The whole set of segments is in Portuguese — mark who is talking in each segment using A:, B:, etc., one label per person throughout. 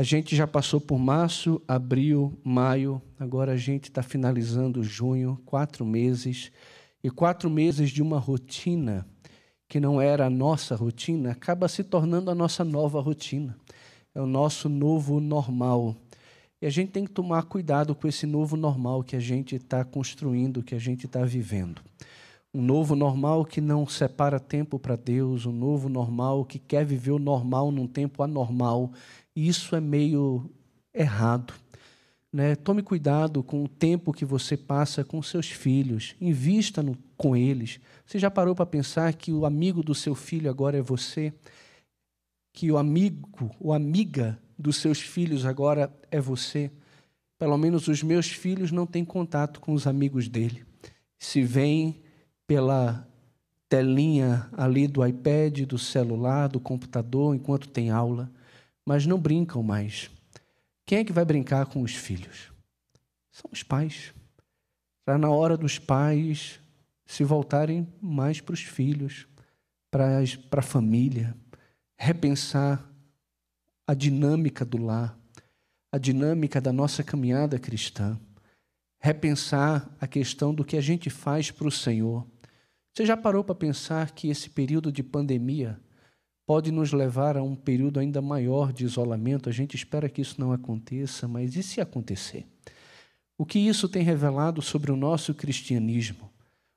A: A gente já passou por março, abril, maio, agora a gente está finalizando junho, quatro meses. E quatro meses de uma rotina que não era a nossa rotina acaba se tornando a nossa nova rotina. É o nosso novo normal. E a gente tem que tomar cuidado com esse novo normal que a gente está construindo, que a gente está vivendo. Um novo normal que não separa tempo para Deus, um novo normal que quer viver o normal num tempo anormal. E isso é meio errado. Né? Tome cuidado com o tempo que você passa com seus filhos, invista no, com eles. Você já parou para pensar que o amigo do seu filho agora é você? Que o amigo ou amiga dos seus filhos agora é você. Pelo menos os meus filhos não têm contato com os amigos dele. Se vêm pela telinha ali do iPad, do celular, do computador, enquanto tem aula, mas não brincam mais. Quem é que vai brincar com os filhos? São os pais. Está na hora dos pais se voltarem mais para os filhos, para a família, repensar a dinâmica do lar, a dinâmica da nossa caminhada cristã, repensar a questão do que a gente faz para o Senhor. Você já parou para pensar que esse período de pandemia pode nos levar a um período ainda maior de isolamento? A gente espera que isso não aconteça, mas e se acontecer? O que isso tem revelado sobre o nosso cristianismo?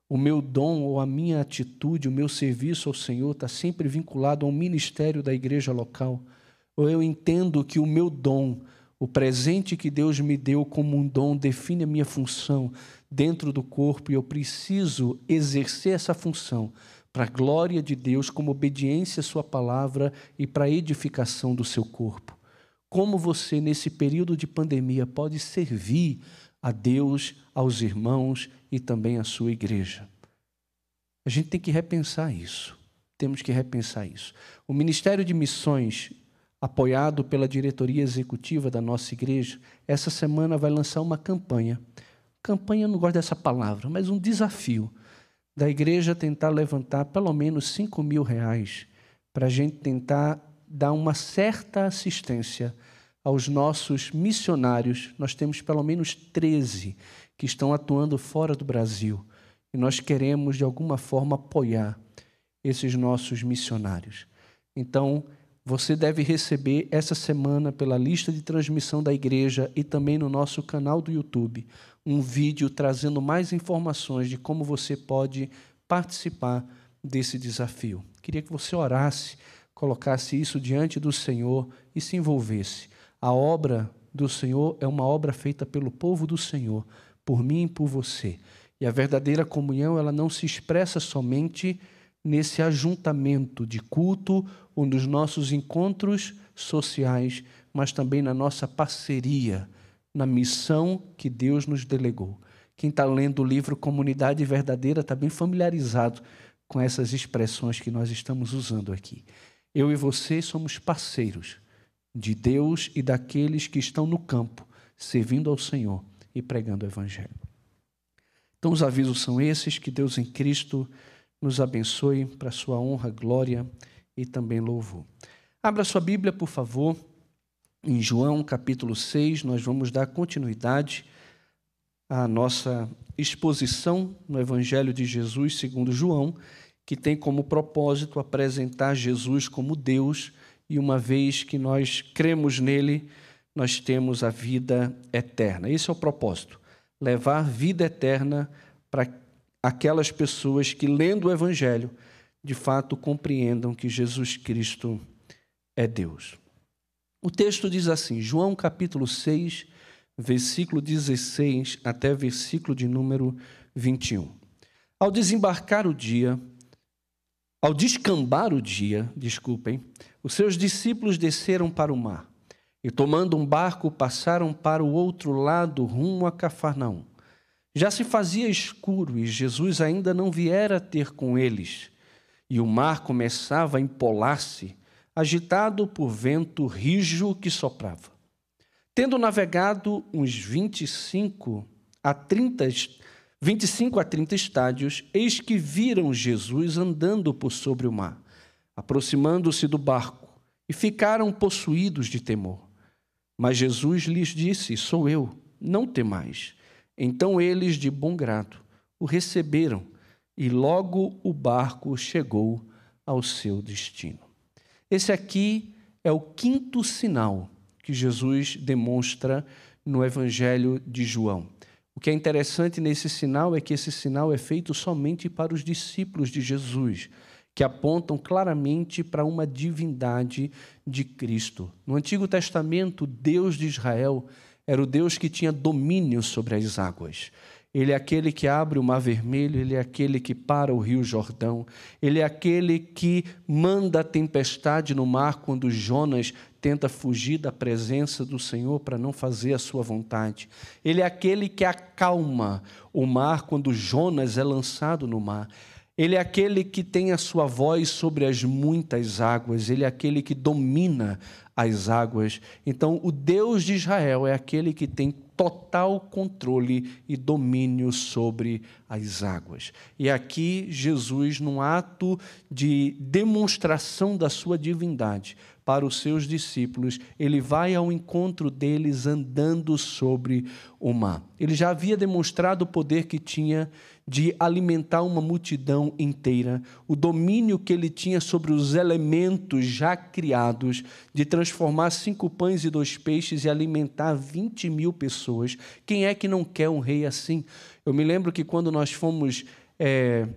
A: O meu dom ou a minha atitude, o meu serviço ao Senhor está sempre vinculado ao ministério da igreja local? ou eu entendo que o meu dom, o presente que Deus me deu como um dom, define a minha função dentro do corpo e eu preciso exercer essa função para a glória de Deus, como obediência à Sua palavra e para a edificação do seu corpo. Como você, nesse período de pandemia, pode servir a Deus, aos irmãos e também à sua igreja? A gente tem que repensar isso. Temos que repensar isso. O Ministério de Missões apoiado pela diretoria executiva da nossa igreja, essa semana vai lançar uma campanha. Campanha, eu não gosto dessa palavra, mas um desafio da igreja tentar levantar pelo menos 5 mil reais para a gente tentar dar uma certa assistência aos nossos missionários. Nós temos pelo menos 13 que estão atuando fora do Brasil e nós queremos, de alguma forma, apoiar esses nossos missionários. Então, você deve receber essa semana, pela lista de transmissão da igreja e também no nosso canal do YouTube, um vídeo trazendo mais informações de como você pode participar desse desafio. Queria que você orasse, colocasse isso diante do Senhor e se envolvesse. A obra do Senhor é uma obra feita pelo povo do Senhor, por mim e por você. E a verdadeira comunhão, ela não se expressa somente nesse ajuntamento de culto ou nos nossos encontros sociais, mas também na nossa parceria, na missão que Deus nos delegou. Quem está lendo o livro Comunidade Verdadeira está bem familiarizado com essas expressões que nós estamos usando aqui. Eu e você somos parceiros de Deus e daqueles que estão no campo, servindo ao Senhor e pregando o Evangelho. Então, os avisos são esses: que Deus em Cristo nos abençoe para sua honra, glória e também louvor. Abra sua Bíblia, por favor, em João capítulo 6, nós vamos dar continuidade à nossa exposição no Evangelho de Jesus segundo João, que tem como propósito apresentar Jesus como Deus, e uma vez que nós cremos nele, nós temos a vida eterna. Esse é o propósito, levar vida eterna para aquelas pessoas que, lendo o Evangelho, de fato compreendam que Jesus Cristo é Deus. O texto diz assim, João capítulo 6, versículo 16 até versículo de número 21. Ao desembarcar o dia, ao descambar o dia, desculpem, os seus discípulos desceram para o mar e, tomando um barco, passaram para o outro lado, rumo a Cafarnaum. Já se fazia escuro e Jesus ainda não viera ter com eles, e o mar começava a empolar-se, agitado por vento rijo que soprava. Tendo navegado uns 25 a 30, 25 a 30 estádios, eis que viram Jesus andando por sobre o mar, aproximando-se do barco, e ficaram possuídos de temor. Mas Jesus lhes disse: Sou eu, não temais. Então eles, de bom grado, o receberam e logo o barco chegou ao seu destino. Esse aqui é o quinto sinal que Jesus demonstra no Evangelho de João. O que é interessante nesse sinal é que esse sinal é feito somente para os discípulos de Jesus, que apontam claramente para uma divindade de Cristo. No Antigo Testamento, Deus de Israel era o Deus que tinha domínio sobre as águas. Ele é aquele que abre o mar vermelho, ele é aquele que para o rio Jordão, ele é aquele que manda a tempestade no mar quando Jonas tenta fugir da presença do Senhor para não fazer a sua vontade. Ele é aquele que acalma o mar quando Jonas é lançado no mar. Ele é aquele que tem a sua voz sobre as muitas águas, ele é aquele que domina as águas. Então, o Deus de Israel é aquele que tem total controle e domínio sobre as águas. E aqui, Jesus, num ato de demonstração da sua divindade para os seus discípulos, ele vai ao encontro deles andando sobre o mar. Ele já havia demonstrado o poder que tinha de alimentar uma multidão inteira, o domínio que ele tinha sobre os elementos já criados, de transformar cinco pães e dois peixes e alimentar 20 mil pessoas. Quem é que não quer um rei assim? Eu me lembro que quando nós fomos é,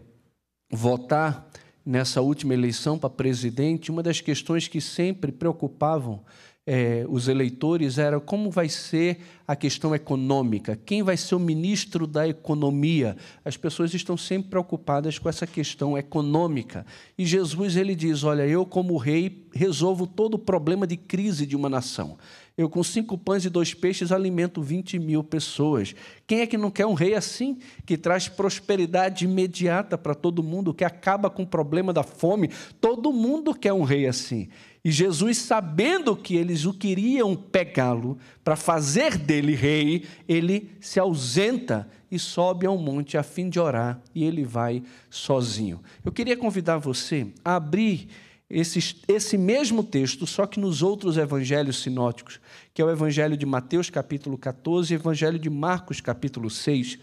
A: votar nessa última eleição para presidente, uma das questões que sempre preocupavam é, os eleitores era como vai ser a questão econômica, quem vai ser o ministro da economia. As pessoas estão sempre preocupadas com essa questão econômica. E Jesus ele diz: Olha, eu, como rei, resolvo todo o problema de crise de uma nação. Eu, com cinco pães e dois peixes, alimento 20 mil pessoas. Quem é que não quer um rei assim, que traz prosperidade imediata para todo mundo, que acaba com o problema da fome? Todo mundo quer um rei assim. E Jesus, sabendo que eles o queriam pegá-lo para fazer dele rei, ele se ausenta e sobe ao monte a fim de orar, e ele vai sozinho. Eu queria convidar você a abrir esse, esse mesmo texto, só que nos outros evangelhos sinóticos, que é o evangelho de Mateus, capítulo 14, e o evangelho de Marcos, capítulo 6,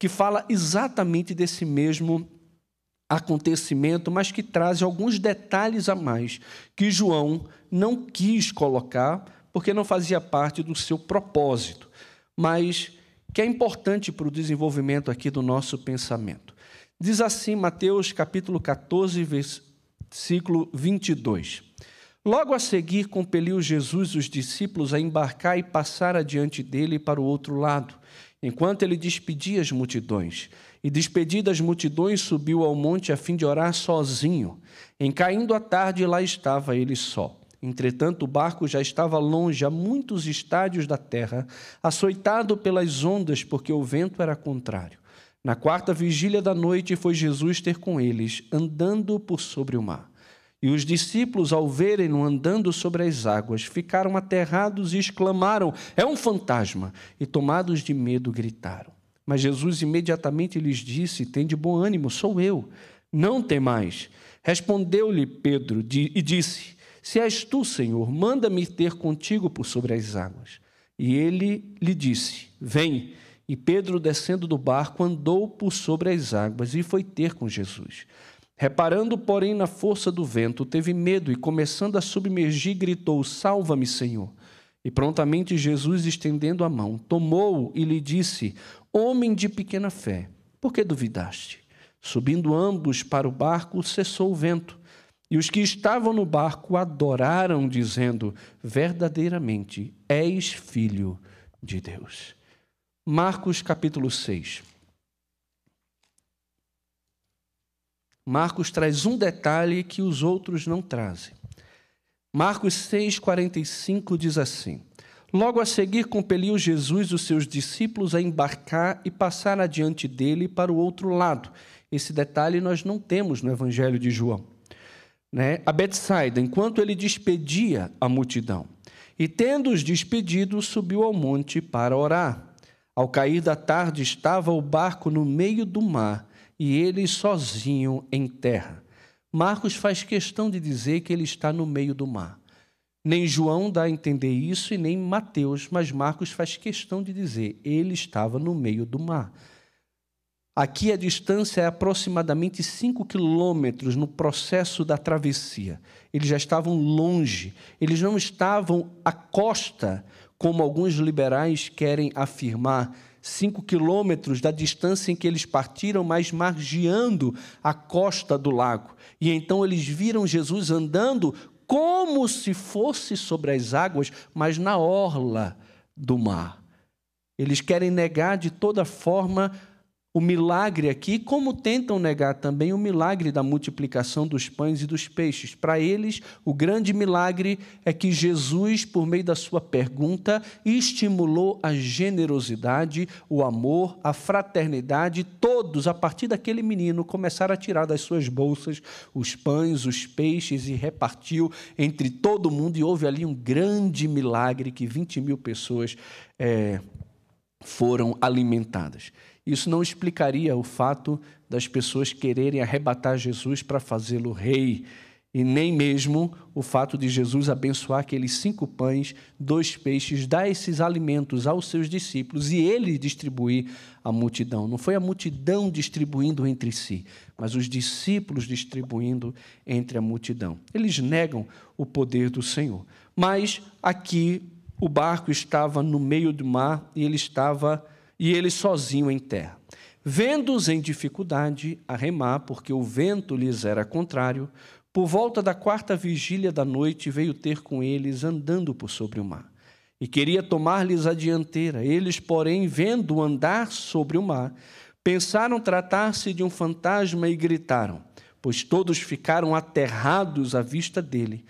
A: que fala exatamente desse mesmo acontecimento, mas que traz alguns detalhes a mais que João não quis colocar, porque não fazia parte do seu propósito, mas que é importante para o desenvolvimento aqui do nosso pensamento. Diz assim Mateus capítulo 14, versículo 22. Logo a seguir, compeliu Jesus os discípulos a embarcar e passar adiante dele para o outro lado, enquanto ele despedia as multidões. E despedidas as multidões, subiu ao monte a fim de orar sozinho. Em caindo a tarde, lá estava ele só. Entretanto, o barco já estava longe, a muitos estádios da terra, açoitado pelas ondas, porque o vento era contrário. Na quarta vigília da noite foi Jesus ter com eles, andando por sobre o mar. E os discípulos, ao verem-no andando sobre as águas, ficaram aterrados e exclamaram: É um fantasma! E tomados de medo, gritaram. Mas Jesus imediatamente lhes disse: Tem de bom ânimo, sou eu, não temais. Respondeu-lhe Pedro e disse: Se és tu, Senhor, manda-me ter contigo por sobre as águas. E ele lhe disse: Vem. E Pedro, descendo do barco, andou por sobre as águas e foi ter com Jesus. Reparando, porém, na força do vento, teve medo e, começando a submergir, gritou: Salva-me, Senhor. E prontamente Jesus, estendendo a mão, tomou-o e lhe disse: Homem de pequena fé, por que duvidaste? Subindo ambos para o barco, cessou o vento. E os que estavam no barco adoraram, dizendo: Verdadeiramente és filho de Deus. Marcos capítulo 6. Marcos traz um detalhe que os outros não trazem. Marcos 6,45 diz assim: Logo a seguir, compeliu Jesus os seus discípulos a embarcar e passar adiante dele para o outro lado. Esse detalhe nós não temos no Evangelho de João. Né? A Betsaida, enquanto ele despedia a multidão. E tendo-os despedido, subiu ao monte para orar. Ao cair da tarde, estava o barco no meio do mar e ele sozinho em terra. Marcos faz questão de dizer que ele está no meio do mar. Nem João dá a entender isso e nem Mateus, mas Marcos faz questão de dizer: ele estava no meio do mar. Aqui a distância é aproximadamente 5 quilômetros no processo da travessia. Eles já estavam longe, eles não estavam à costa, como alguns liberais querem afirmar, 5 quilômetros da distância em que eles partiram, mas margeando a costa do lago. E então eles viram Jesus andando como se fosse sobre as águas, mas na orla do mar. Eles querem negar de toda forma o milagre aqui, como tentam negar também o milagre da multiplicação dos pães e dos peixes. Para eles, o grande milagre é que Jesus, por meio da sua pergunta, estimulou a generosidade, o amor, a fraternidade. Todos, a partir daquele menino, começaram a tirar das suas bolsas os pães, os peixes e repartiu entre todo mundo. E houve ali um grande milagre que 20 mil pessoas é, foram alimentadas. Isso não explicaria o fato das pessoas quererem arrebatar Jesus para fazê-lo rei, e nem mesmo o fato de Jesus abençoar aqueles cinco pães, dois peixes, dar esses alimentos aos seus discípulos e ele distribuir à multidão. Não foi a multidão distribuindo entre si, mas os discípulos distribuindo entre a multidão. Eles negam o poder do Senhor. Mas aqui o barco estava no meio do mar e ele estava e ele sozinho em terra. Vendo-os em dificuldade a remar, porque o vento lhes era contrário, por volta da quarta vigília da noite veio ter com eles andando por sobre o mar. E queria tomar-lhes a dianteira. Eles, porém, vendo andar sobre o mar, pensaram tratar-se de um fantasma e gritaram, pois todos ficaram aterrados à vista dele.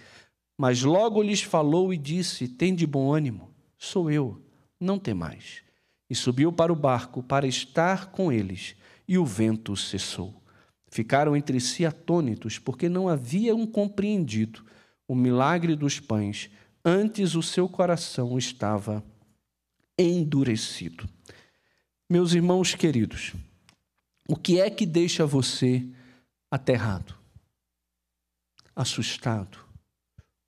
A: Mas logo lhes falou e disse: Tende bom ânimo, sou eu, não temais e subiu para o barco para estar com eles, e o vento cessou. Ficaram entre si atônitos, porque não haviam compreendido o milagre dos pães, antes o seu coração estava endurecido. Meus irmãos queridos, o que é que deixa você aterrado, assustado,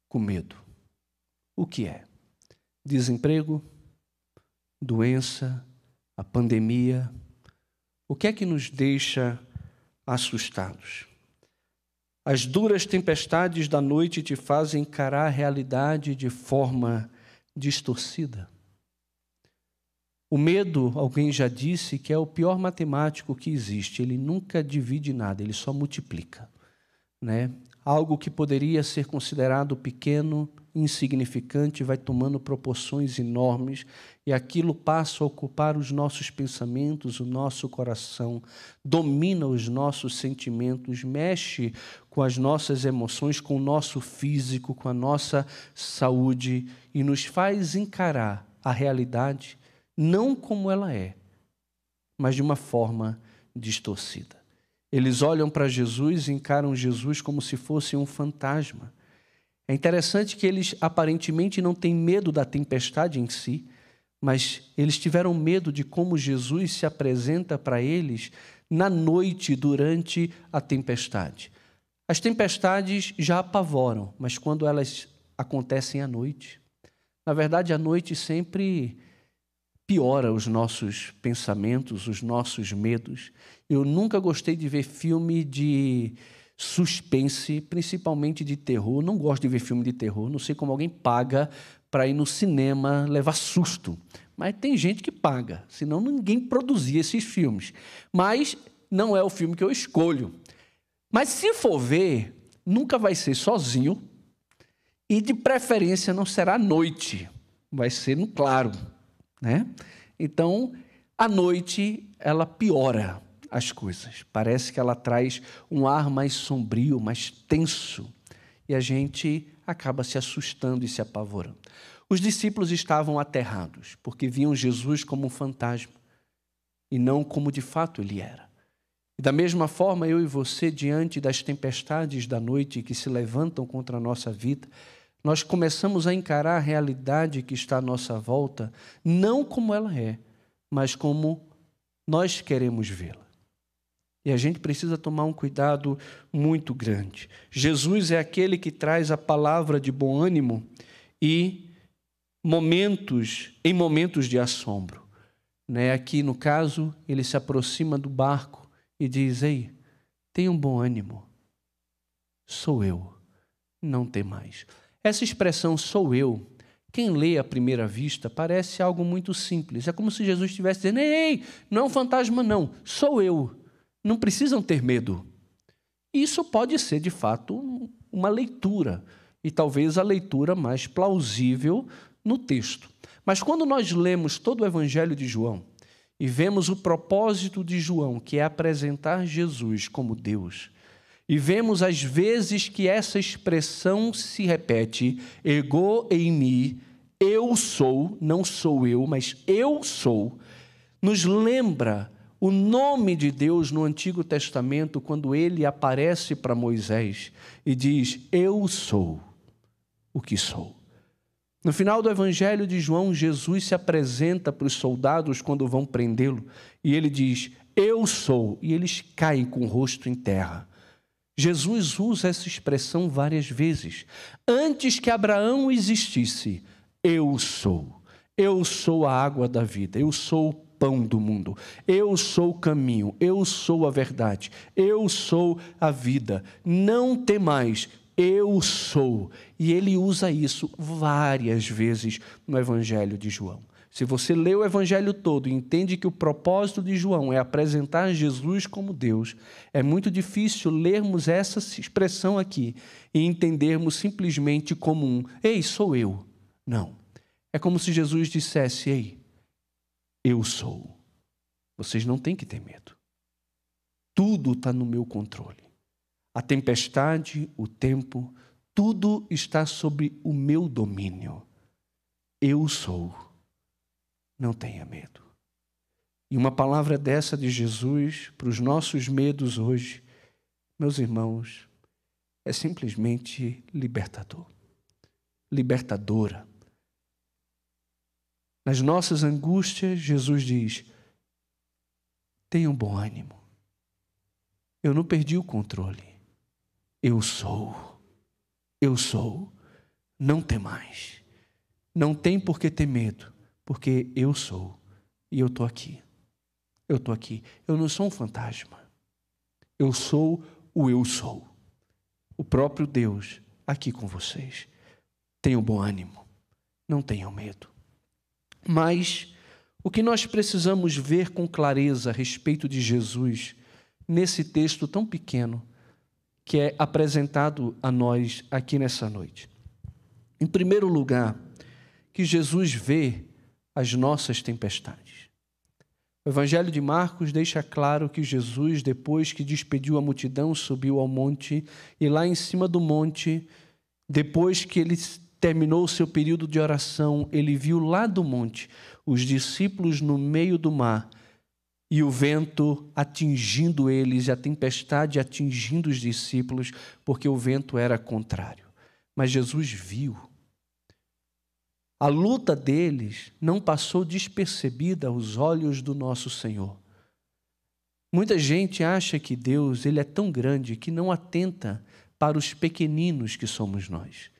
A: com medo? O que é? Desemprego? Doença, a pandemia, o que é que nos deixa assustados? As duras tempestades da noite te fazem encarar a realidade de forma distorcida. O medo, alguém já disse, que é o pior matemático que existe. Ele nunca divide nada, ele só multiplica. Né? Algo que poderia ser considerado pequeno insignificante vai tomando proporções enormes e aquilo passa a ocupar os nossos pensamentos, o nosso coração, domina os nossos sentimentos, mexe com as nossas emoções, com o nosso físico, com a nossa saúde e nos faz encarar a realidade não como ela é, mas de uma forma distorcida. Eles olham para Jesus e encaram Jesus como se fosse um fantasma é interessante que eles aparentemente não têm medo da tempestade em si, mas eles tiveram medo de como Jesus se apresenta para eles na noite durante a tempestade. As tempestades já apavoram, mas quando elas acontecem à noite, na verdade a noite sempre piora os nossos pensamentos, os nossos medos. Eu nunca gostei de ver filme de suspense, principalmente de terror. Não gosto de ver filme de terror, não sei como alguém paga para ir no cinema levar susto. Mas tem gente que paga, senão ninguém produzia esses filmes. Mas não é o filme que eu escolho. Mas se for ver, nunca vai ser sozinho e de preferência não será à noite, vai ser no claro, né? Então, a noite ela piora as coisas. Parece que ela traz um ar mais sombrio, mais tenso, e a gente acaba se assustando e se apavorando. Os discípulos estavam aterrados, porque viam Jesus como um fantasma e não como de fato ele era. E da mesma forma, eu e você, diante das tempestades da noite que se levantam contra a nossa vida, nós começamos a encarar a realidade que está à nossa volta, não como ela é, mas como nós queremos vê-la. E a gente precisa tomar um cuidado muito grande. Jesus é aquele que traz a palavra de bom ânimo e momentos, em momentos de assombro. Né? Aqui, no caso, ele se aproxima do barco e diz: Ei, tenha um bom ânimo. Sou eu, não tem mais. Essa expressão sou eu, quem lê à primeira vista, parece algo muito simples. É como se Jesus estivesse dizendo: Ei, não é um fantasma, não, sou eu. Não precisam ter medo. Isso pode ser, de fato, uma leitura, e talvez a leitura mais plausível no texto. Mas quando nós lemos todo o Evangelho de João e vemos o propósito de João, que é apresentar Jesus como Deus, e vemos as vezes que essa expressão se repete, ego em mim, eu sou, não sou eu, mas eu sou, nos lembra o nome de Deus no Antigo Testamento quando ele aparece para Moisés e diz: Eu sou o que sou. No final do Evangelho de João, Jesus se apresenta para os soldados quando vão prendê-lo e ele diz: Eu sou, e eles caem com o rosto em terra. Jesus usa essa expressão várias vezes. Antes que Abraão existisse, eu sou. Eu sou a água da vida, eu sou o pão do mundo, eu sou o caminho, eu sou a verdade, eu sou a vida. Não tem mais, eu sou. E ele usa isso várias vezes no Evangelho de João. Se você lê o Evangelho todo e entende que o propósito de João é apresentar Jesus como Deus, é muito difícil lermos essa expressão aqui e entendermos simplesmente como um: Ei, sou eu. Não. É como se Jesus dissesse: Ei, eu sou. Vocês não têm que ter medo. Tudo está no meu controle. A tempestade, o tempo, tudo está sob o meu domínio. Eu sou. Não tenha medo. E uma palavra dessa de Jesus para os nossos medos hoje, meus irmãos, é simplesmente libertador. Libertadora. Nas nossas angústias, Jesus diz: tenham bom ânimo. Eu não perdi o controle. Eu sou. Eu sou. Não tem mais. Não tem por que ter medo, porque eu sou. E eu estou aqui. Eu estou aqui. Eu não sou um fantasma. Eu sou o eu sou. O próprio Deus aqui com vocês. Tenham bom ânimo. Não tenham medo. Mas o que nós precisamos ver com clareza a respeito de Jesus nesse texto tão pequeno que é apresentado a nós aqui nessa noite. Em primeiro lugar, que Jesus vê as nossas tempestades. O Evangelho de Marcos deixa claro que Jesus, depois que despediu a multidão, subiu ao monte e lá em cima do monte, depois que ele terminou o seu período de oração, ele viu lá do monte os discípulos no meio do mar e o vento atingindo eles, a tempestade atingindo os discípulos, porque o vento era contrário. Mas Jesus viu. A luta deles não passou despercebida aos olhos do nosso Senhor. Muita gente acha que Deus ele é tão grande que não atenta para os pequeninos que somos nós.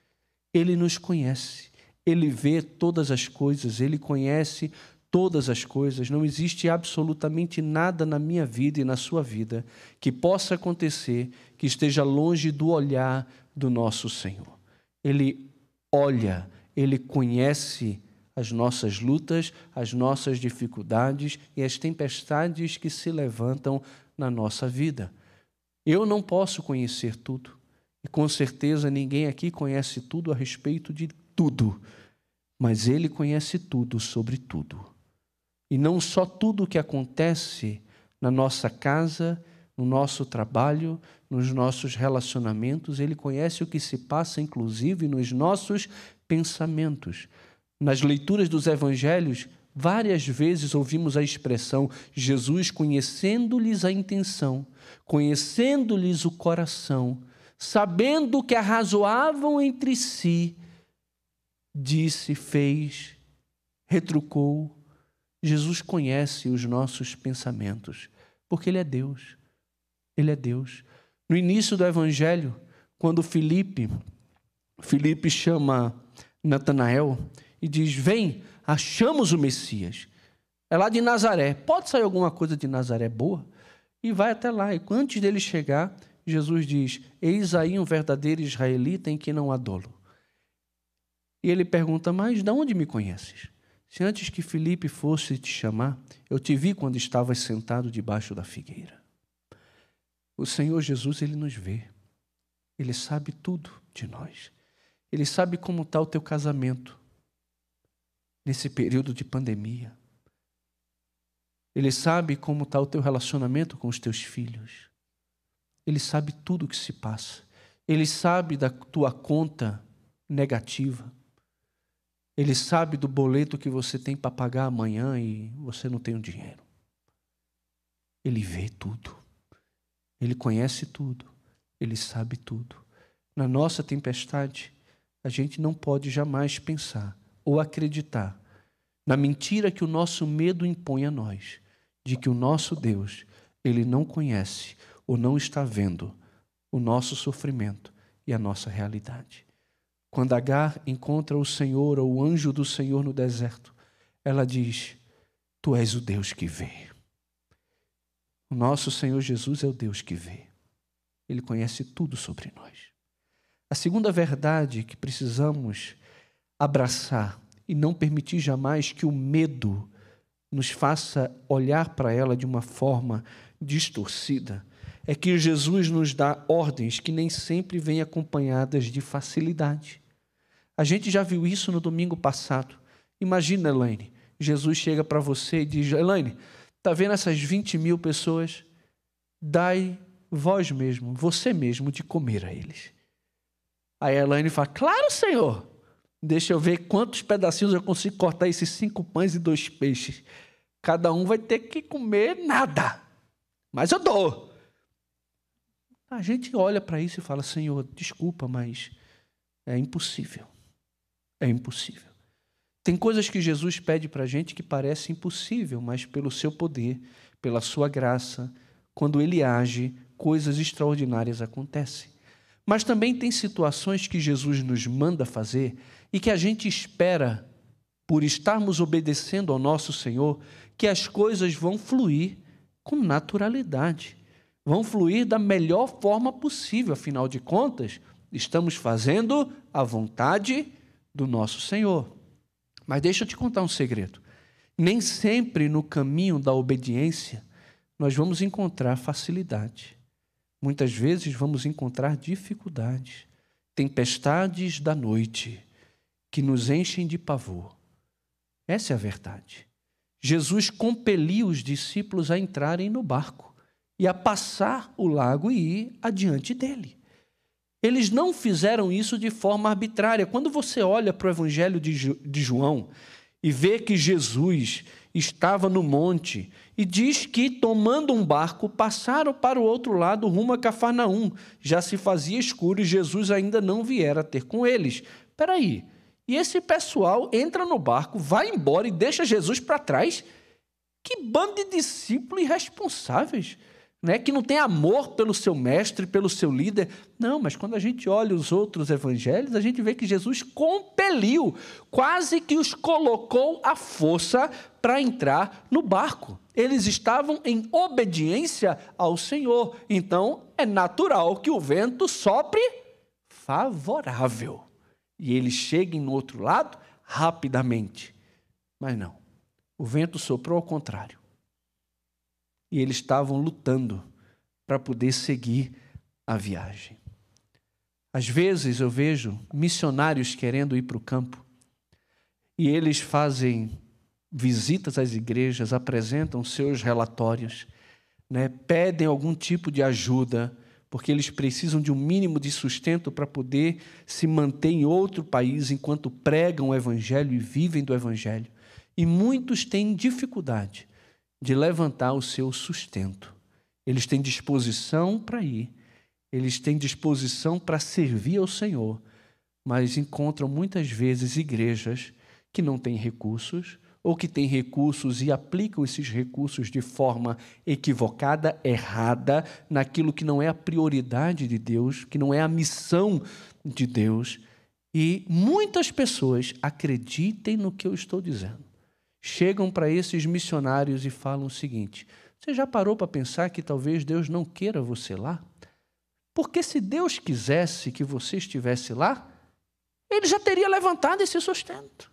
A: Ele nos conhece, ele vê todas as coisas, ele conhece todas as coisas, não existe absolutamente nada na minha vida e na sua vida que possa acontecer que esteja longe do olhar do nosso Senhor. Ele olha, ele conhece as nossas lutas, as nossas dificuldades e as tempestades que se levantam na nossa vida. Eu não posso conhecer tudo, e com certeza ninguém aqui conhece tudo a respeito de tudo, mas ele conhece tudo sobre tudo. E não só tudo o que acontece na nossa casa, no nosso trabalho, nos nossos relacionamentos, ele conhece o que se passa, inclusive, nos nossos pensamentos. Nas leituras dos evangelhos, várias vezes ouvimos a expressão Jesus conhecendo-lhes a intenção, conhecendo-lhes o coração, sabendo que arrazoavam entre si, disse, fez, retrucou, Jesus conhece os nossos pensamentos, porque Ele é Deus. Ele é Deus. No início do Evangelho, quando Felipe, Felipe chama Natanael e diz: Vem, achamos o Messias. É lá de Nazaré. Pode sair alguma coisa de Nazaré boa? E vai até lá. E antes dele chegar, Jesus diz: Eis aí um verdadeiro israelita em que não há dolo. E ele pergunta: Mas de onde me conheces? Se antes que Felipe fosse te chamar, eu te vi quando estavas sentado debaixo da figueira. O Senhor Jesus, ele nos vê. Ele sabe tudo de nós. Ele sabe como está o teu casamento nesse período de pandemia. Ele sabe como está o teu relacionamento com os teus filhos. Ele sabe tudo o que se passa. Ele sabe da tua conta negativa. Ele sabe do boleto que você tem para pagar amanhã e você não tem o dinheiro. Ele vê tudo. Ele conhece tudo. Ele sabe tudo. Na nossa tempestade, a gente não pode jamais pensar ou acreditar na mentira que o nosso medo impõe a nós, de que o nosso Deus, ele não conhece ou não está vendo o nosso sofrimento e a nossa realidade. Quando Agar encontra o Senhor ou o anjo do Senhor no deserto, ela diz: Tu és o Deus que vê. O nosso Senhor Jesus é o Deus que vê. Ele conhece tudo sobre nós. A segunda verdade que precisamos abraçar e não permitir jamais que o medo nos faça olhar para ela de uma forma distorcida é que Jesus nos dá ordens que nem sempre vêm acompanhadas de facilidade. A gente já viu isso no domingo passado. Imagina, Elaine, Jesus chega para você e diz: Elaine, está vendo essas 20 mil pessoas? Dai vós mesmo, você mesmo, de comer a eles. Aí a Elaine fala: Claro, Senhor. Deixa eu ver quantos pedacinhos eu consigo cortar esses cinco pães e dois peixes. Cada um vai ter que comer nada. Mas eu dou. A gente olha para isso e fala: Senhor, desculpa, mas é impossível. É impossível. Tem coisas que Jesus pede para a gente que parece impossível, mas pelo seu poder, pela sua graça, quando ele age, coisas extraordinárias acontecem. Mas também tem situações que Jesus nos manda fazer e que a gente espera, por estarmos obedecendo ao nosso Senhor, que as coisas vão fluir com naturalidade, vão fluir da melhor forma possível, afinal de contas, estamos fazendo a vontade do nosso Senhor. Mas deixa eu te contar um segredo. Nem sempre no caminho da obediência nós vamos encontrar facilidade. Muitas vezes vamos encontrar dificuldades, tempestades da noite que nos enchem de pavor. Essa é a verdade. Jesus compeliu os discípulos a entrarem no barco e a passar o lago e ir adiante dele. Eles não fizeram isso de forma arbitrária. Quando você olha para o Evangelho de João e vê que Jesus estava no monte e diz que, tomando um barco, passaram para o outro lado rumo a Cafarnaum. Já se fazia escuro e Jesus ainda não viera ter com eles. Espera aí. E esse pessoal entra no barco, vai embora e deixa Jesus para trás? Que bando de discípulos irresponsáveis né, que não tem amor pelo seu mestre, pelo seu líder. Não, mas quando a gente olha os outros evangelhos, a gente vê que Jesus compeliu, quase que os colocou à força para entrar no barco. Eles estavam em obediência ao Senhor. Então, é natural que o vento sopre favorável. E eles cheguem no outro lado rapidamente. Mas não. O vento soprou ao contrário e eles estavam lutando para poder seguir a viagem. Às vezes eu vejo missionários querendo ir para o campo e eles fazem visitas às igrejas, apresentam seus relatórios, né, pedem algum tipo de ajuda, porque eles precisam de um mínimo de sustento para poder se manter em outro país enquanto pregam o Evangelho e vivem do Evangelho. E muitos têm dificuldade de levantar o seu sustento. Eles têm disposição para ir, eles têm disposição para servir ao Senhor, mas encontram muitas vezes igrejas que não têm recursos ou que têm recursos e aplicam esses recursos de forma equivocada, errada, naquilo que não é a prioridade de Deus, que não é a missão de Deus, E muitas pessoas acreditem no que eu estou dizendo. Chegam para esses missionários e falam o seguinte: você já parou para pensar que talvez Deus não queira você lá? Porque se Deus quisesse que você estivesse lá, ele já teria levantado esse sustento.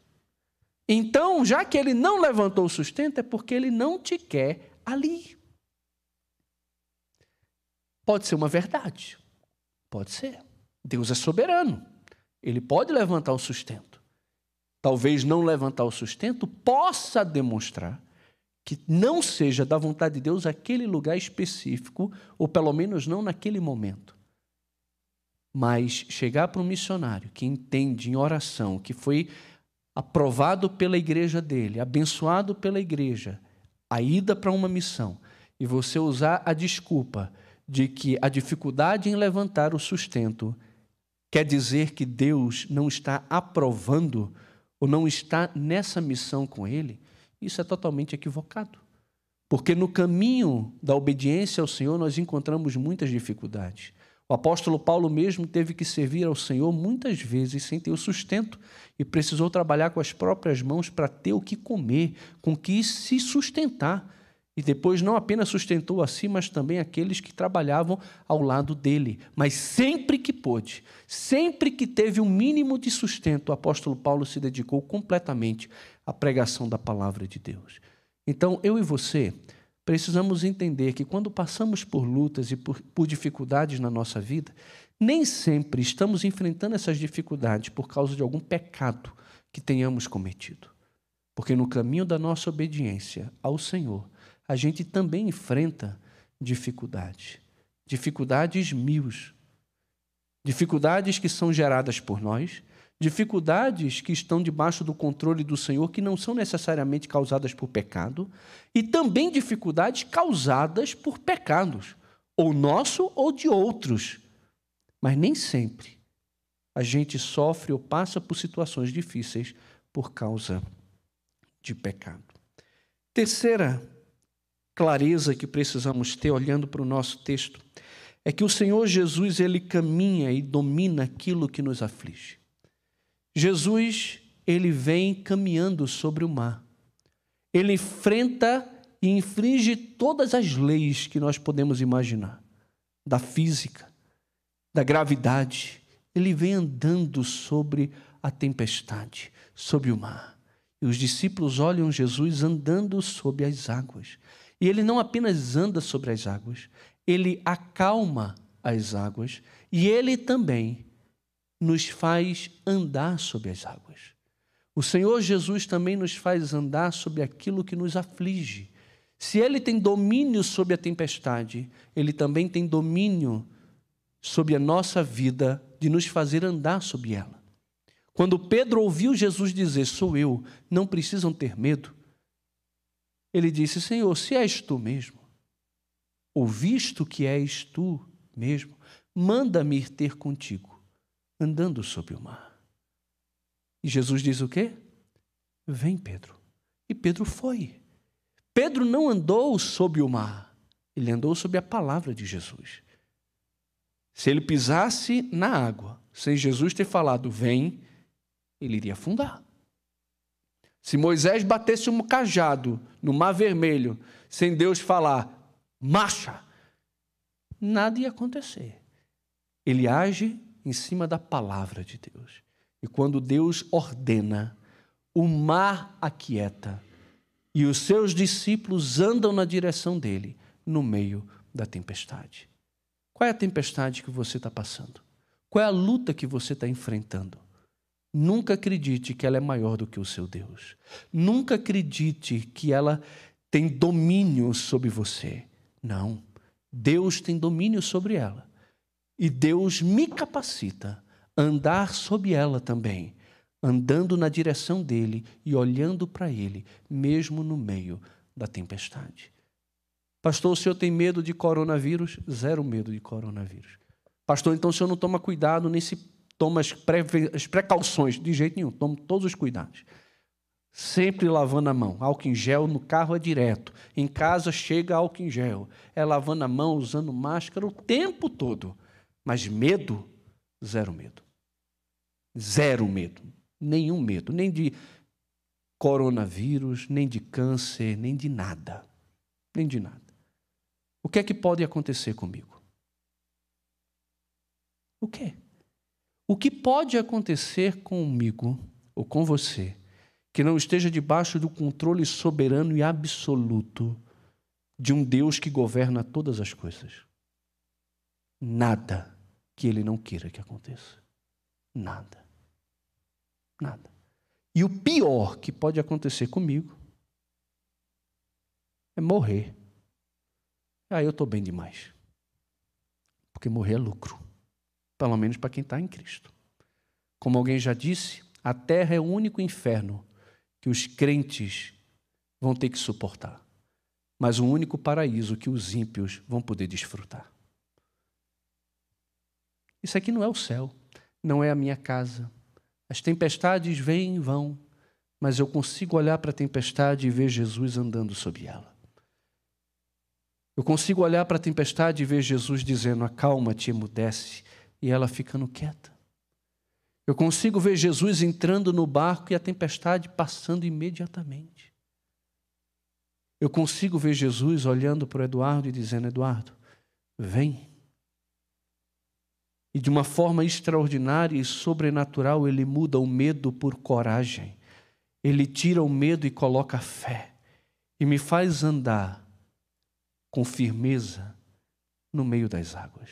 A: Então, já que ele não levantou o sustento, é porque ele não te quer ali. Pode ser uma verdade. Pode ser. Deus é soberano. Ele pode levantar o sustento. Talvez não levantar o sustento possa demonstrar que não seja da vontade de Deus aquele lugar específico, ou pelo menos não naquele momento. Mas chegar para um missionário que entende em oração, que foi aprovado pela igreja dele, abençoado pela igreja, a ida para uma missão, e você usar a desculpa de que a dificuldade em levantar o sustento quer dizer que Deus não está aprovando ou não está nessa missão com ele, isso é totalmente equivocado. Porque no caminho da obediência ao Senhor nós encontramos muitas dificuldades. O apóstolo Paulo mesmo teve que servir ao Senhor muitas vezes sem ter o sustento e precisou trabalhar com as próprias mãos para ter o que comer, com que se sustentar. E depois não apenas sustentou a si, mas também aqueles que trabalhavam ao lado dele. Mas sempre que pôde, sempre que teve um mínimo de sustento, o apóstolo Paulo se dedicou completamente à pregação da palavra de Deus. Então, eu e você precisamos entender que quando passamos por lutas e por, por, dificuldades na nossa vida, nem sempre estamos enfrentando essas dificuldades por causa de algum pecado que tenhamos cometido. Porque no caminho da nossa obediência ao Senhor, a gente também enfrenta dificuldades. Dificuldades mil. Dificuldades que são geradas por nós, dificuldades que estão debaixo do controle do Senhor, que não são necessariamente causadas por pecado, e também dificuldades causadas por pecados, ou nosso ou de outros. Mas nem sempre a gente sofre ou passa por situações difíceis por causa de pecado. Terceira clareza que precisamos ter olhando para o nosso texto é que o Senhor Jesus ele caminha e domina aquilo que nos aflige. Jesus, ele vem caminhando sobre o mar. Ele enfrenta e infringe todas as leis que nós podemos imaginar, da física, da gravidade. Ele vem andando sobre a tempestade, sobre o mar. E os discípulos olham Jesus andando sobre as águas. E ele não apenas anda sobre as águas, ele acalma as águas e ele também nos faz andar sobre as águas. O Senhor Jesus também nos faz andar sobre aquilo que nos aflige. Se Ele tem domínio sobre a tempestade, Ele também tem domínio sobre a nossa vida de nos fazer andar sobre ela. Quando Pedro ouviu Jesus dizer: Sou eu, não precisam ter medo, ele disse: Senhor, se és tu mesmo, ou visto que és tu mesmo, manda-me ir ter contigo andando sobre o mar. E Jesus diz o quê? Vem, Pedro. E Pedro foi. Pedro não andou sobre o mar, ele andou sobre a palavra de Jesus. Se ele pisasse na água, sem Jesus ter falado, vem, ele iria afundar. Se Moisés batesse um cajado no mar vermelho, sem Deus falar, marcha, nada ia acontecer. Ele age em cima da palavra de Deus. E quando Deus ordena, o mar aquieta e os seus discípulos andam na direção dele no meio da tempestade. Qual é a tempestade que você está passando? Qual é a luta que você está enfrentando? Nunca acredite que ela é maior do que o seu Deus. Nunca acredite que ela tem domínio sobre você. Não. Deus tem domínio sobre ela. E Deus me capacita a andar sob ela também, andando na direção dele e olhando para ele, mesmo no meio da tempestade. Pastor, o senhor tem medo de coronavírus? Zero medo de coronavírus. Pastor, então o senhor não toma cuidado, nem se toma as, as precauções, de jeito nenhum, toma todos os cuidados. Sempre lavando a mão. Álcool em gel no carro é direto. Em casa chega álcool em gel. É lavando a mão, usando máscara o tempo todo. Mas medo, zero medo. Zero medo. Nenhum medo. Nem de coronavírus, nem de câncer, nem de nada. Nem de nada. O que é que pode acontecer comigo? O quê? O que pode acontecer comigo ou com você que não esteja debaixo do controle soberano e absoluto de um Deus que governa todas as coisas? Nada que ele não queira que aconteça. Nada. Nada. E o pior que pode acontecer comigo é morrer. Aí eu estou bem demais. Porque morrer é lucro. Pelo menos para quem está em Cristo. Como alguém já disse, a terra é o único inferno que os crentes vão ter que suportar. Mas o único paraíso que os ímpios vão poder desfrutar. Isso aqui não é o céu, não é a minha casa. As tempestades vêm e vão, mas eu consigo olhar para a tempestade e ver Jesus andando sobre ela. Eu consigo olhar para a tempestade e ver Jesus dizendo: Acalma-te, emudece, e ela ficando quieta. Eu consigo ver Jesus entrando no barco e a tempestade passando imediatamente. Eu consigo ver Jesus olhando para o Eduardo e dizendo: Eduardo, vem. E de uma forma extraordinária e sobrenatural, ele muda o medo por coragem. Ele tira o medo e coloca fé. E me faz andar com firmeza no meio das águas,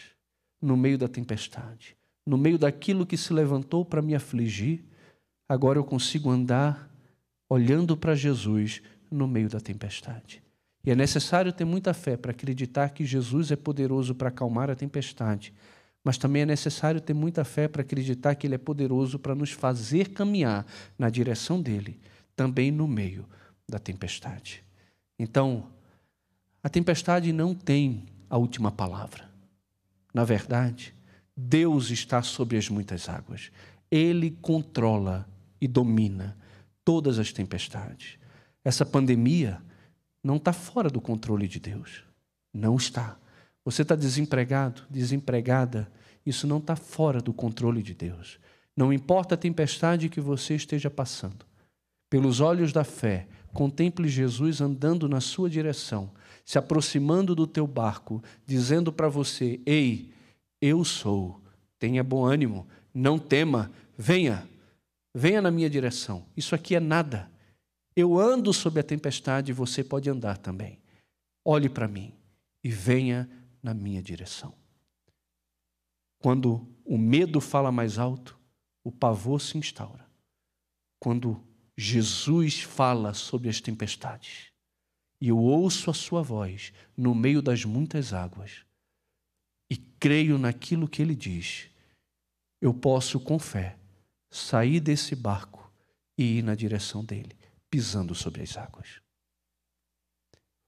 A: no meio da tempestade, no meio daquilo que se levantou para me afligir. Agora eu consigo andar olhando para Jesus no meio da tempestade. E é necessário ter muita fé para acreditar que Jesus é poderoso para acalmar a tempestade mas também é necessário ter muita fé para acreditar que Ele é poderoso para nos fazer caminhar na direção dele, também no meio da tempestade. Então, a tempestade não tem a última palavra. Na verdade, Deus está sobre as muitas águas. Ele controla e domina todas as tempestades. Essa pandemia não está fora do controle de Deus. Não está. Você está desempregado, desempregada, isso não está fora do controle de Deus. Não importa a tempestade que você esteja passando, pelos olhos da fé, contemple Jesus andando na sua direção, se aproximando do teu barco, dizendo para você: Ei, eu sou, tenha bom ânimo, não tema, venha, venha na minha direção. Isso aqui é nada. Eu ando sob a tempestade e você pode andar também. Olhe para mim e venha na minha direção. Quando o medo fala mais alto, o pavor se instaura. Quando Jesus fala sobre as tempestades e eu ouço a sua voz no meio das muitas águas e creio naquilo que ele diz, eu posso, com fé, sair desse barco e ir na direção dele, pisando sobre as águas.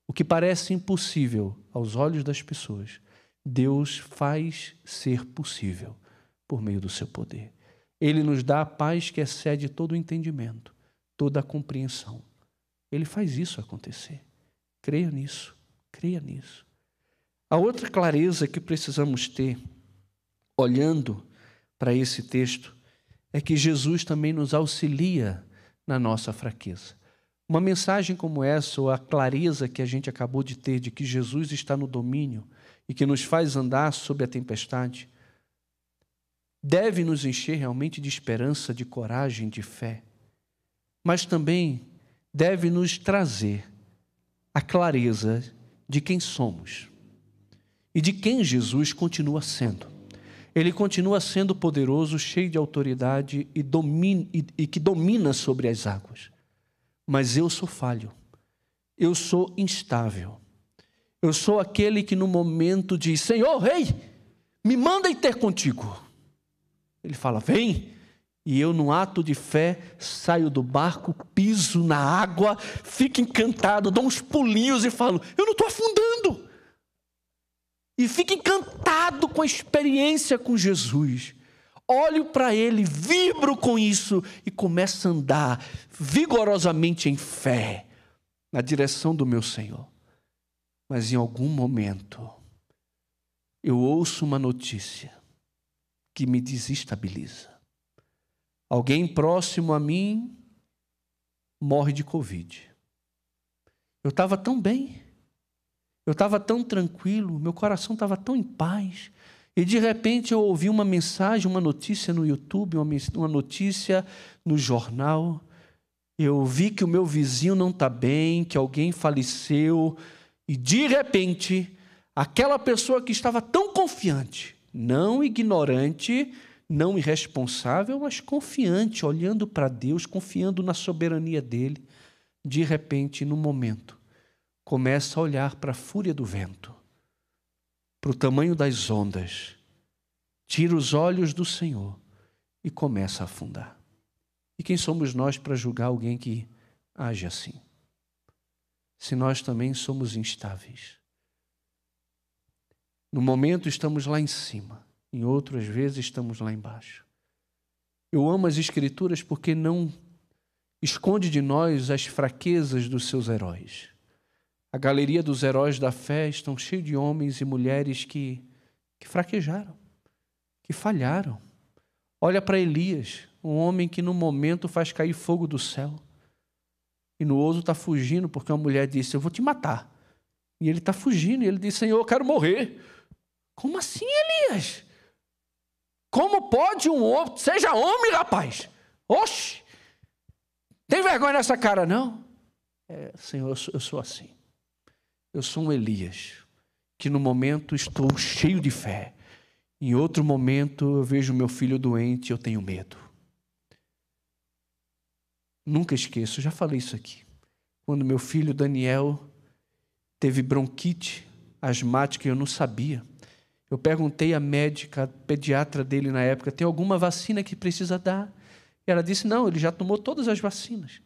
A: O que parece impossível aos olhos das pessoas, Deus faz ser possível por meio do seu poder. Ele nos dá a paz que excede todo o entendimento, toda a compreensão. Ele faz isso acontecer. Creia nisso, creia nisso. A outra clareza que precisamos ter, olhando para esse texto, é que Jesus também nos auxilia na nossa fraqueza. Uma mensagem como essa, ou a clareza que a gente acabou de ter de que Jesus está no domínio e que nos faz andar sob a tempestade, deve nos encher realmente de esperança, de coragem, de fé, mas também deve nos trazer a clareza de quem somos e de quem Jesus continua sendo. Ele continua sendo poderoso, cheio de autoridade e, domina, e, e que domina sobre as águas mas eu sou falho, eu sou instável. Eu sou aquele que no momento diz: Senhor, rei, me manda ir ter contigo. Ele fala: Vem. E eu, num ato de fé, saio do barco, piso na água, fico encantado, dou uns pulinhos e falo: Eu não estou afundando. E fico encantado com a experiência com Jesus olho para Ele, vibro com isso e começo a andar vigorosamente em fé na direção do meu Senhor. Mas em algum momento, eu ouço uma notícia que me desestabiliza. Alguém próximo a mim morre de Covid. Eu estava tão bem, eu estava tão tranquilo, meu coração estava tão em paz. E de repente eu ouvi uma mensagem, uma notícia no YouTube, uma notícia no jornal. Eu vi que o meu vizinho não está bem, que alguém faleceu. E de repente, aquela pessoa que estava tão confiante, não ignorante, não irresponsável, mas confiante, olhando para Deus, confiando na soberania dele, de repente, no momento, começa a olhar para a fúria do vento, para o tamanho das ondas, tira os olhos do Senhor e começa a afundar. E quem somos nós para julgar alguém que age assim? Se nós também somos instáveis. No momento estamos lá em cima, em outras vezes estamos lá embaixo. Eu amo as Escrituras porque não esconde de nós as fraquezas dos seus heróis. A galeria dos heróis da fé estão cheio de homens e mulheres que, que fraquejaram, que falharam. Olha para Elias, um homem que no momento faz cair fogo do céu. E no outro está fugindo porque uma mulher disse: Eu vou te matar. E ele está fugindo. E ele diz: Senhor, eu quero morrer. Como assim, Elias? Como pode um homem, seja homem, rapaz? Oxe! Tem vergonha nessa cara, não? É, Senhor, eu sou, eu sou assim. Eu sou um Elias, que no momento estou cheio de fé. Em outro momento eu vejo meu filho doente e eu tenho medo. Nunca esqueço, já falei isso aqui. Quando meu filho Daniel teve bronquite asmática, eu não sabia. Eu perguntei à médica, à pediatra dele na época, tem alguma vacina que precisa dar? E ela disse: não, ele já tomou todas as vacinas.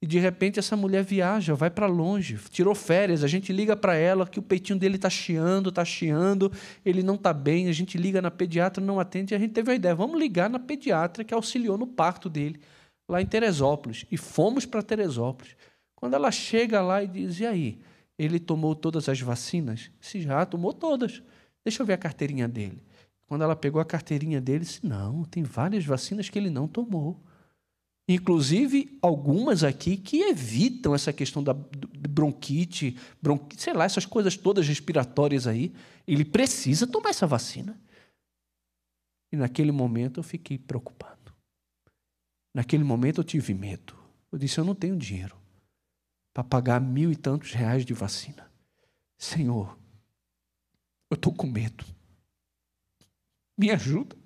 A: E de repente essa mulher viaja, vai para longe, tirou férias. A gente liga para ela que o peitinho dele está chiando, está chiando, ele não está bem. A gente liga na pediatra, não atende. E a gente teve a ideia: vamos ligar na pediatra que auxiliou no parto dele, lá em Teresópolis. E fomos para Teresópolis. Quando ela chega lá e diz: e aí? Ele tomou todas as vacinas? Se já tomou todas. Deixa eu ver a carteirinha dele. Quando ela pegou a carteirinha dele, disse: Não, tem várias vacinas que ele não tomou. Inclusive, algumas aqui que evitam essa questão da bronquite, bronquite, sei lá, essas coisas todas respiratórias aí. Ele precisa tomar essa vacina. E naquele momento eu fiquei preocupado. Naquele momento eu tive medo. Eu disse: Eu não tenho dinheiro para pagar mil e tantos reais de vacina. Senhor, eu estou com medo. Me ajuda.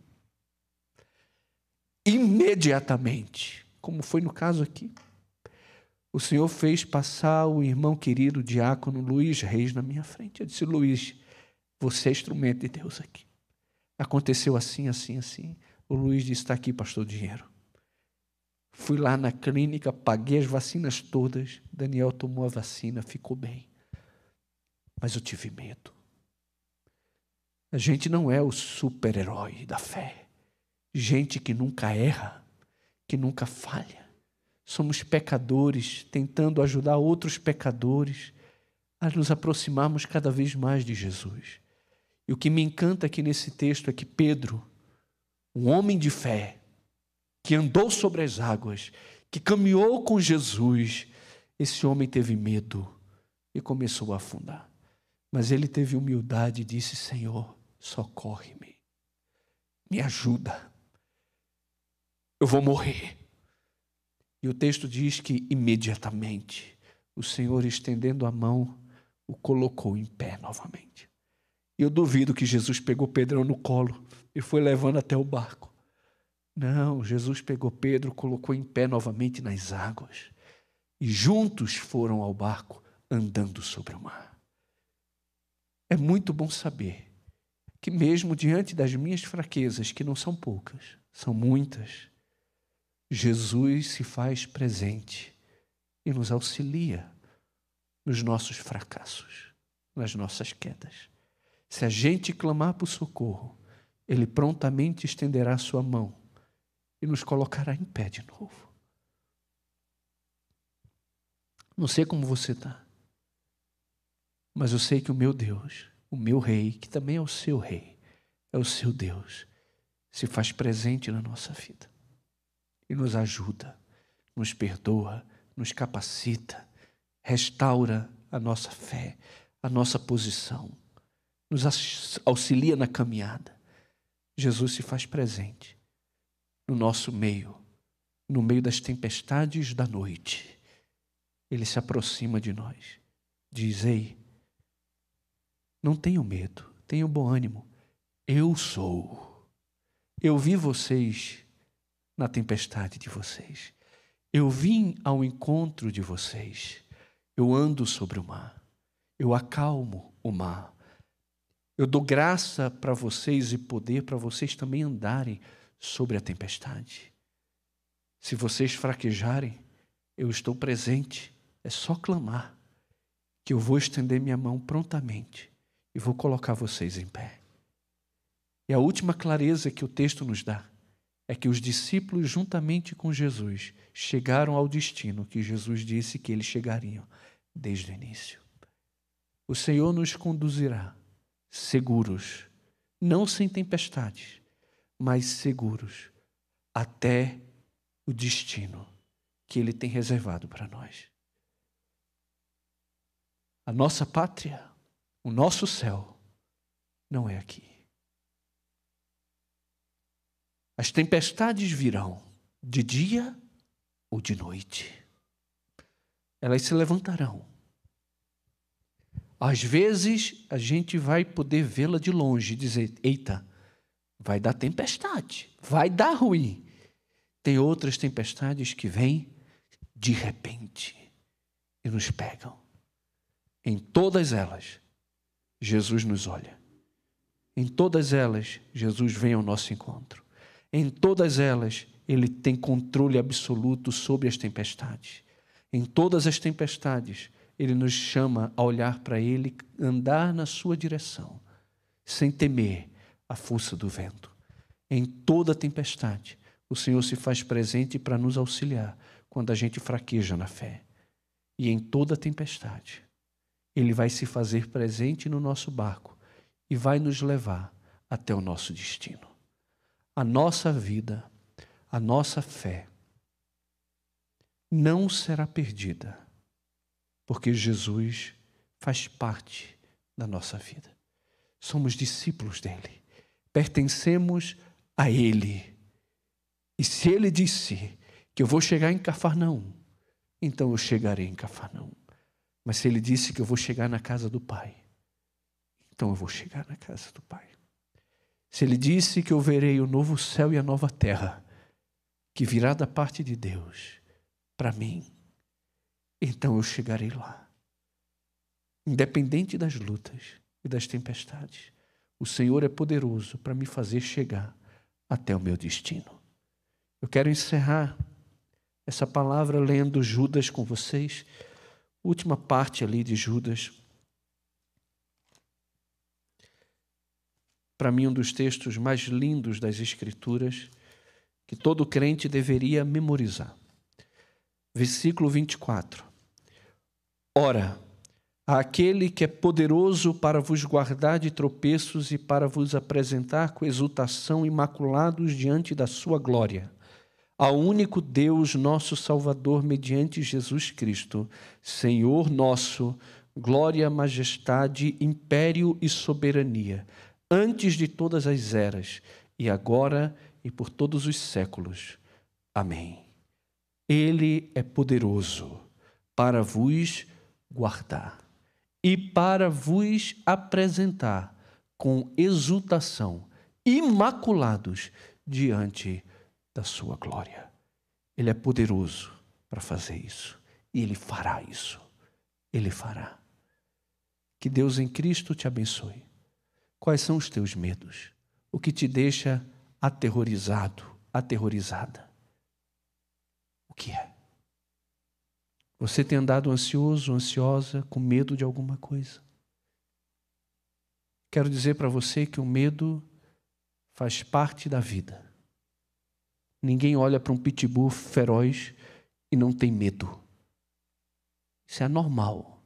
A: Imediatamente, como foi no caso aqui, o Senhor fez passar o irmão querido diácono Luiz Reis na minha frente. Eu disse: Luiz, você é instrumento de Deus aqui. Aconteceu assim, assim, assim. O Luiz disse: Está aqui, pastor, dinheiro. Fui lá na clínica, paguei as vacinas todas. Daniel tomou a vacina, ficou bem. Mas eu tive medo. A gente não é o super-herói da fé. Gente que nunca erra, que nunca falha. Somos pecadores tentando ajudar outros pecadores a nos aproximarmos cada vez mais de Jesus. E o que me encanta aqui nesse texto é que Pedro, um homem de fé, que andou sobre as águas, que caminhou com Jesus, esse homem teve medo e começou a afundar. Mas ele teve humildade e disse: Senhor, socorre-me, me ajuda, eu vou morrer. E o texto diz que imediatamente o Senhor, estendendo a mão, o colocou em pé novamente. Eu duvido que Jesus pegou Pedrão no colo e foi levando até o barco. Não, Jesus pegou Pedro, colocou em pé novamente nas águas e juntos foram ao barco andando sobre o mar. É muito bom saber que, mesmo diante das minhas fraquezas, que não são poucas, são muitas, Jesus se faz presente e nos auxilia nos nossos fracassos, nas nossas quedas. Se a gente clamar por socorro, Ele prontamente estenderá sua mão e nos colocará em pé de novo. Não sei como você está, mas eu sei que o meu Deus o meu rei, que também é o seu rei, é o seu Deus, se faz presente na nossa vida. e nos ajuda, nos perdoa, nos capacita, restaura a nossa fé, a nossa posição, nos auxilia na caminhada. Jesus se faz presente no nosso meio, no meio das tempestades da noite. Ele se aproxima de nós, diz: Ei, não tenham medo, tenham bom ânimo. Eu sou. Eu vi vocês na tempestade de vocês. Eu vim ao encontro de vocês. Eu ando sobre o mar. Eu acalmo o mar. Eu dou graça para vocês e poder para vocês também andarem sobre a tempestade. Se vocês fraquejarem, eu estou presente. É só clamar, que eu vou estender minha mão prontamente e vou colocar vocês em pé. E a última clareza que o texto nos dá é que os discípulos, juntamente com Jesus, chegaram ao destino que Jesus disse que eles chegariam desde o início. O Senhor nos conduzirá seguros, não sem tempestades, mas seguros até o destino que Ele tem reservado para nós. A nossa pátria, o nosso céu, não é aqui. As tempestades virão de dia ou de noite. Elas se levantarão. Às vezes, a gente vai poder vê-la de longe e dizer: eita, vai dar tempestade, vai dar ruim. Tem outras tempestades que vêm de repente e nos pegam. Em todas elas, Jesus nos olha. Em todas elas, Jesus vem ao nosso encontro. Em todas elas, ele tem controle absoluto sobre as tempestades. Em todas as tempestades, ele nos chama a olhar para ele, andar na sua direção, sem temer a força do vento. Em toda tempestade, o Senhor se faz presente para nos auxiliar quando a gente fraqueja na fé. E em toda tempestade, ele vai se fazer presente no nosso barco e vai nos levar até o nosso destino a nossa vida, a nossa fé não será perdida, porque Jesus faz parte da nossa vida. Somos discípulos dele, pertencemos a ele. E se ele disse que eu vou chegar em Cafarnaum, então eu chegarei em Cafarnaum. Mas se ele disse que eu vou chegar na casa do Pai, então eu vou chegar na casa do Pai. Se ele disse que eu verei o novo céu e a nova terra, que virá da parte de Deus para mim, então eu chegarei lá. Independente das lutas e das tempestades, o Senhor é poderoso para me fazer chegar até o meu destino. Eu quero encerrar essa palavra lendo Judas com vocês, última parte ali de Judas. para mim, um dos textos mais lindos das Escrituras, que todo crente deveria memorizar. Versículo 24. Ora, aquele que é poderoso para vos guardar de tropeços e para vos apresentar com exultação imaculados diante da sua glória. Ao único Deus, nosso Salvador, mediante Jesus Cristo, Senhor nosso, glória, majestade, império e soberania antes de todas as eras, e agora e por todos os séculos. Amém. Ele é poderoso para vos guardar e para vos apresentar com exultação, imaculados diante da sua glória. Ele é poderoso para fazer isso e ele fará isso. Ele fará. Que Deus em Cristo te abençoe Quais são os teus medos? O que te deixa aterrorizado, aterrorizada? O que é? Você tem andado ansioso, ansiosa, com medo de alguma coisa? Quero dizer para você que o medo faz parte da vida. Ninguém olha para um pitbull feroz e não tem medo. Isso é normal.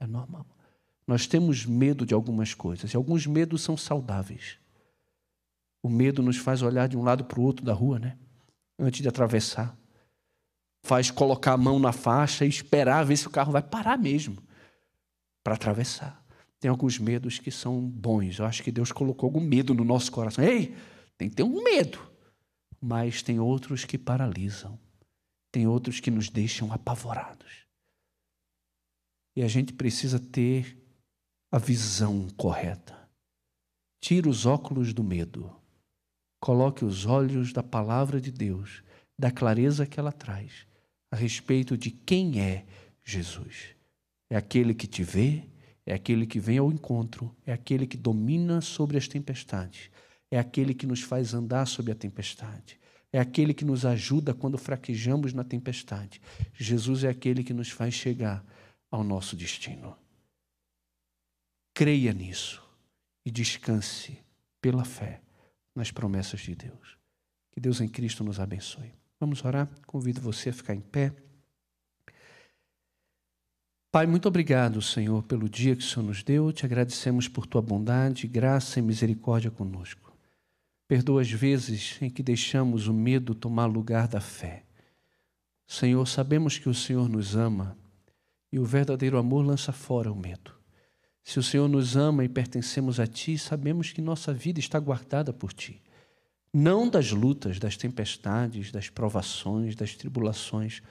A: É normal. Nós temos medo de algumas coisas, e alguns medos são saudáveis. O medo nos faz olhar de um lado para o outro da rua, né? antes de atravessar. Faz colocar a mão na faixa e esperar ver se o carro vai parar mesmo para atravessar. Tem alguns medos que são bons. Eu acho que Deus colocou algum medo no nosso coração. Ei, tem que ter um medo. Mas tem outros que paralisam. Tem outros que nos deixam apavorados. E a gente precisa ter a visão correta. Tire os óculos do medo. Coloque os olhos da palavra de Deus, da clareza que ela traz, a respeito de quem é Jesus. É aquele que te vê, é aquele que vem ao encontro, é aquele que domina sobre as tempestades, é aquele que nos faz andar sobre a tempestade, é aquele que nos ajuda quando fraquejamos na tempestade. Jesus é aquele que nos faz chegar ao nosso destino. Creia nisso e descanse pela fé nas promessas de Deus. Que Deus em Cristo nos abençoe. Vamos orar? Convido você a ficar em pé. Pai, muito obrigado, Senhor, pelo dia que o Senhor nos deu. Te agradecemos por tua bondade, graça e misericórdia conosco. Perdoa as vezes em que deixamos o medo tomar lugar da fé. Senhor, sabemos que o Senhor nos ama e o verdadeiro amor lança fora o medo. Se o Senhor nos ama e pertencemos a Ti, sabemos que nossa vida está guardada por Ti. Não das lutas, das tempestades, das provações, das tribulações.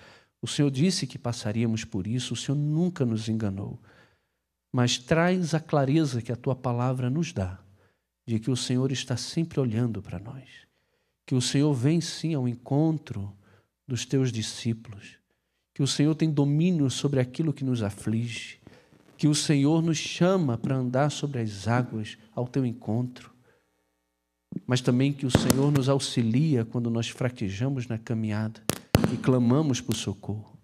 A: O Senhor disse que passaríamos por isso, o Senhor nunca nos enganou. Mas traz a clareza que a Tua palavra nos dá, de que o Senhor está sempre olhando para nós. Que o Senhor vem sim ao encontro dos Teus discípulos. Que o Senhor tem domínio sobre aquilo que nos aflige que o Senhor nos chama para andar sobre as águas ao teu encontro, mas também que o Senhor nos auxilia quando nós fraquejamos na caminhada e clamamos por socorro.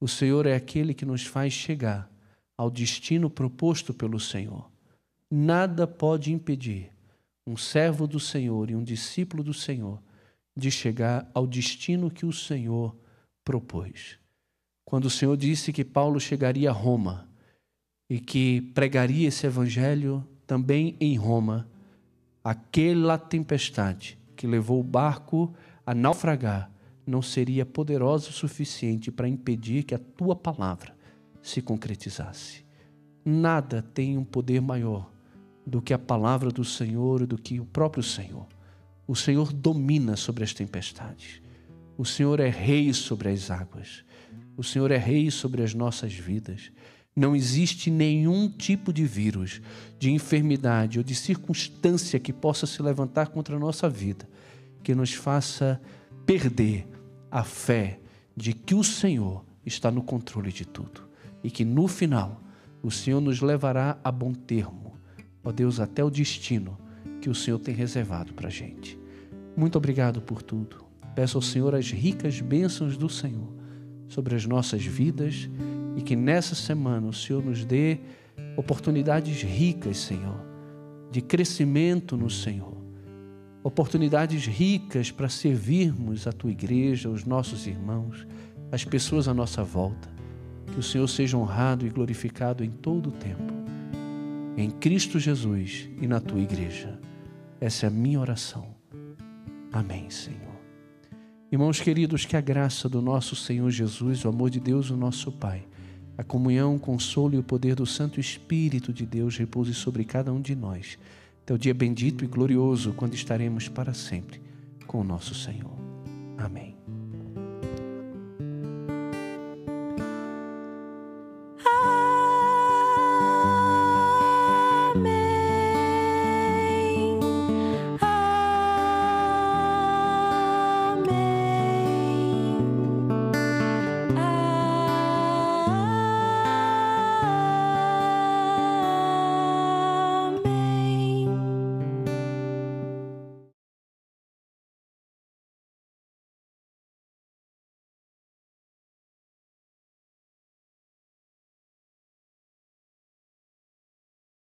A: O Senhor é aquele que nos faz chegar ao destino proposto pelo Senhor. Nada pode impedir um servo do Senhor e um discípulo do Senhor de chegar ao destino que o Senhor propôs. Quando o Senhor disse que Paulo chegaria a Roma, e que pregaria esse evangelho também em Roma, aquela tempestade que levou o barco a naufragar não seria poderosa o suficiente para impedir que a tua palavra se concretizasse. Nada tem um poder maior do que a palavra do Senhor do que o próprio Senhor. O Senhor domina sobre as tempestades. O Senhor é rei sobre as águas. O Senhor é rei sobre as nossas vidas. Não existe nenhum tipo de vírus, de enfermidade ou de circunstância que possa se levantar contra a nossa vida que nos faça perder a fé de que o Senhor está no controle de tudo e que no final o Senhor nos levará a bom termo, ó Deus, até o destino que o Senhor tem reservado para a gente. Muito obrigado por tudo. Peço ao Senhor as ricas bênçãos do Senhor sobre as nossas vidas e que nessa semana o Senhor nos dê oportunidades ricas, Senhor, de crescimento no Senhor. Oportunidades ricas para servirmos a tua igreja, os nossos irmãos, as pessoas à nossa volta. Que o Senhor seja honrado e glorificado em todo o tempo. Em Cristo Jesus e na tua igreja. Essa é a minha oração. Amém, Senhor. Irmãos queridos, que a graça do nosso Senhor Jesus, o amor de Deus, o nosso Pai, a comunhão, o consolo e o poder do Santo Espírito de Deus repouse sobre cada um de nós. Até o dia bendito e glorioso, quando estaremos para sempre com o nosso Senhor. Amém.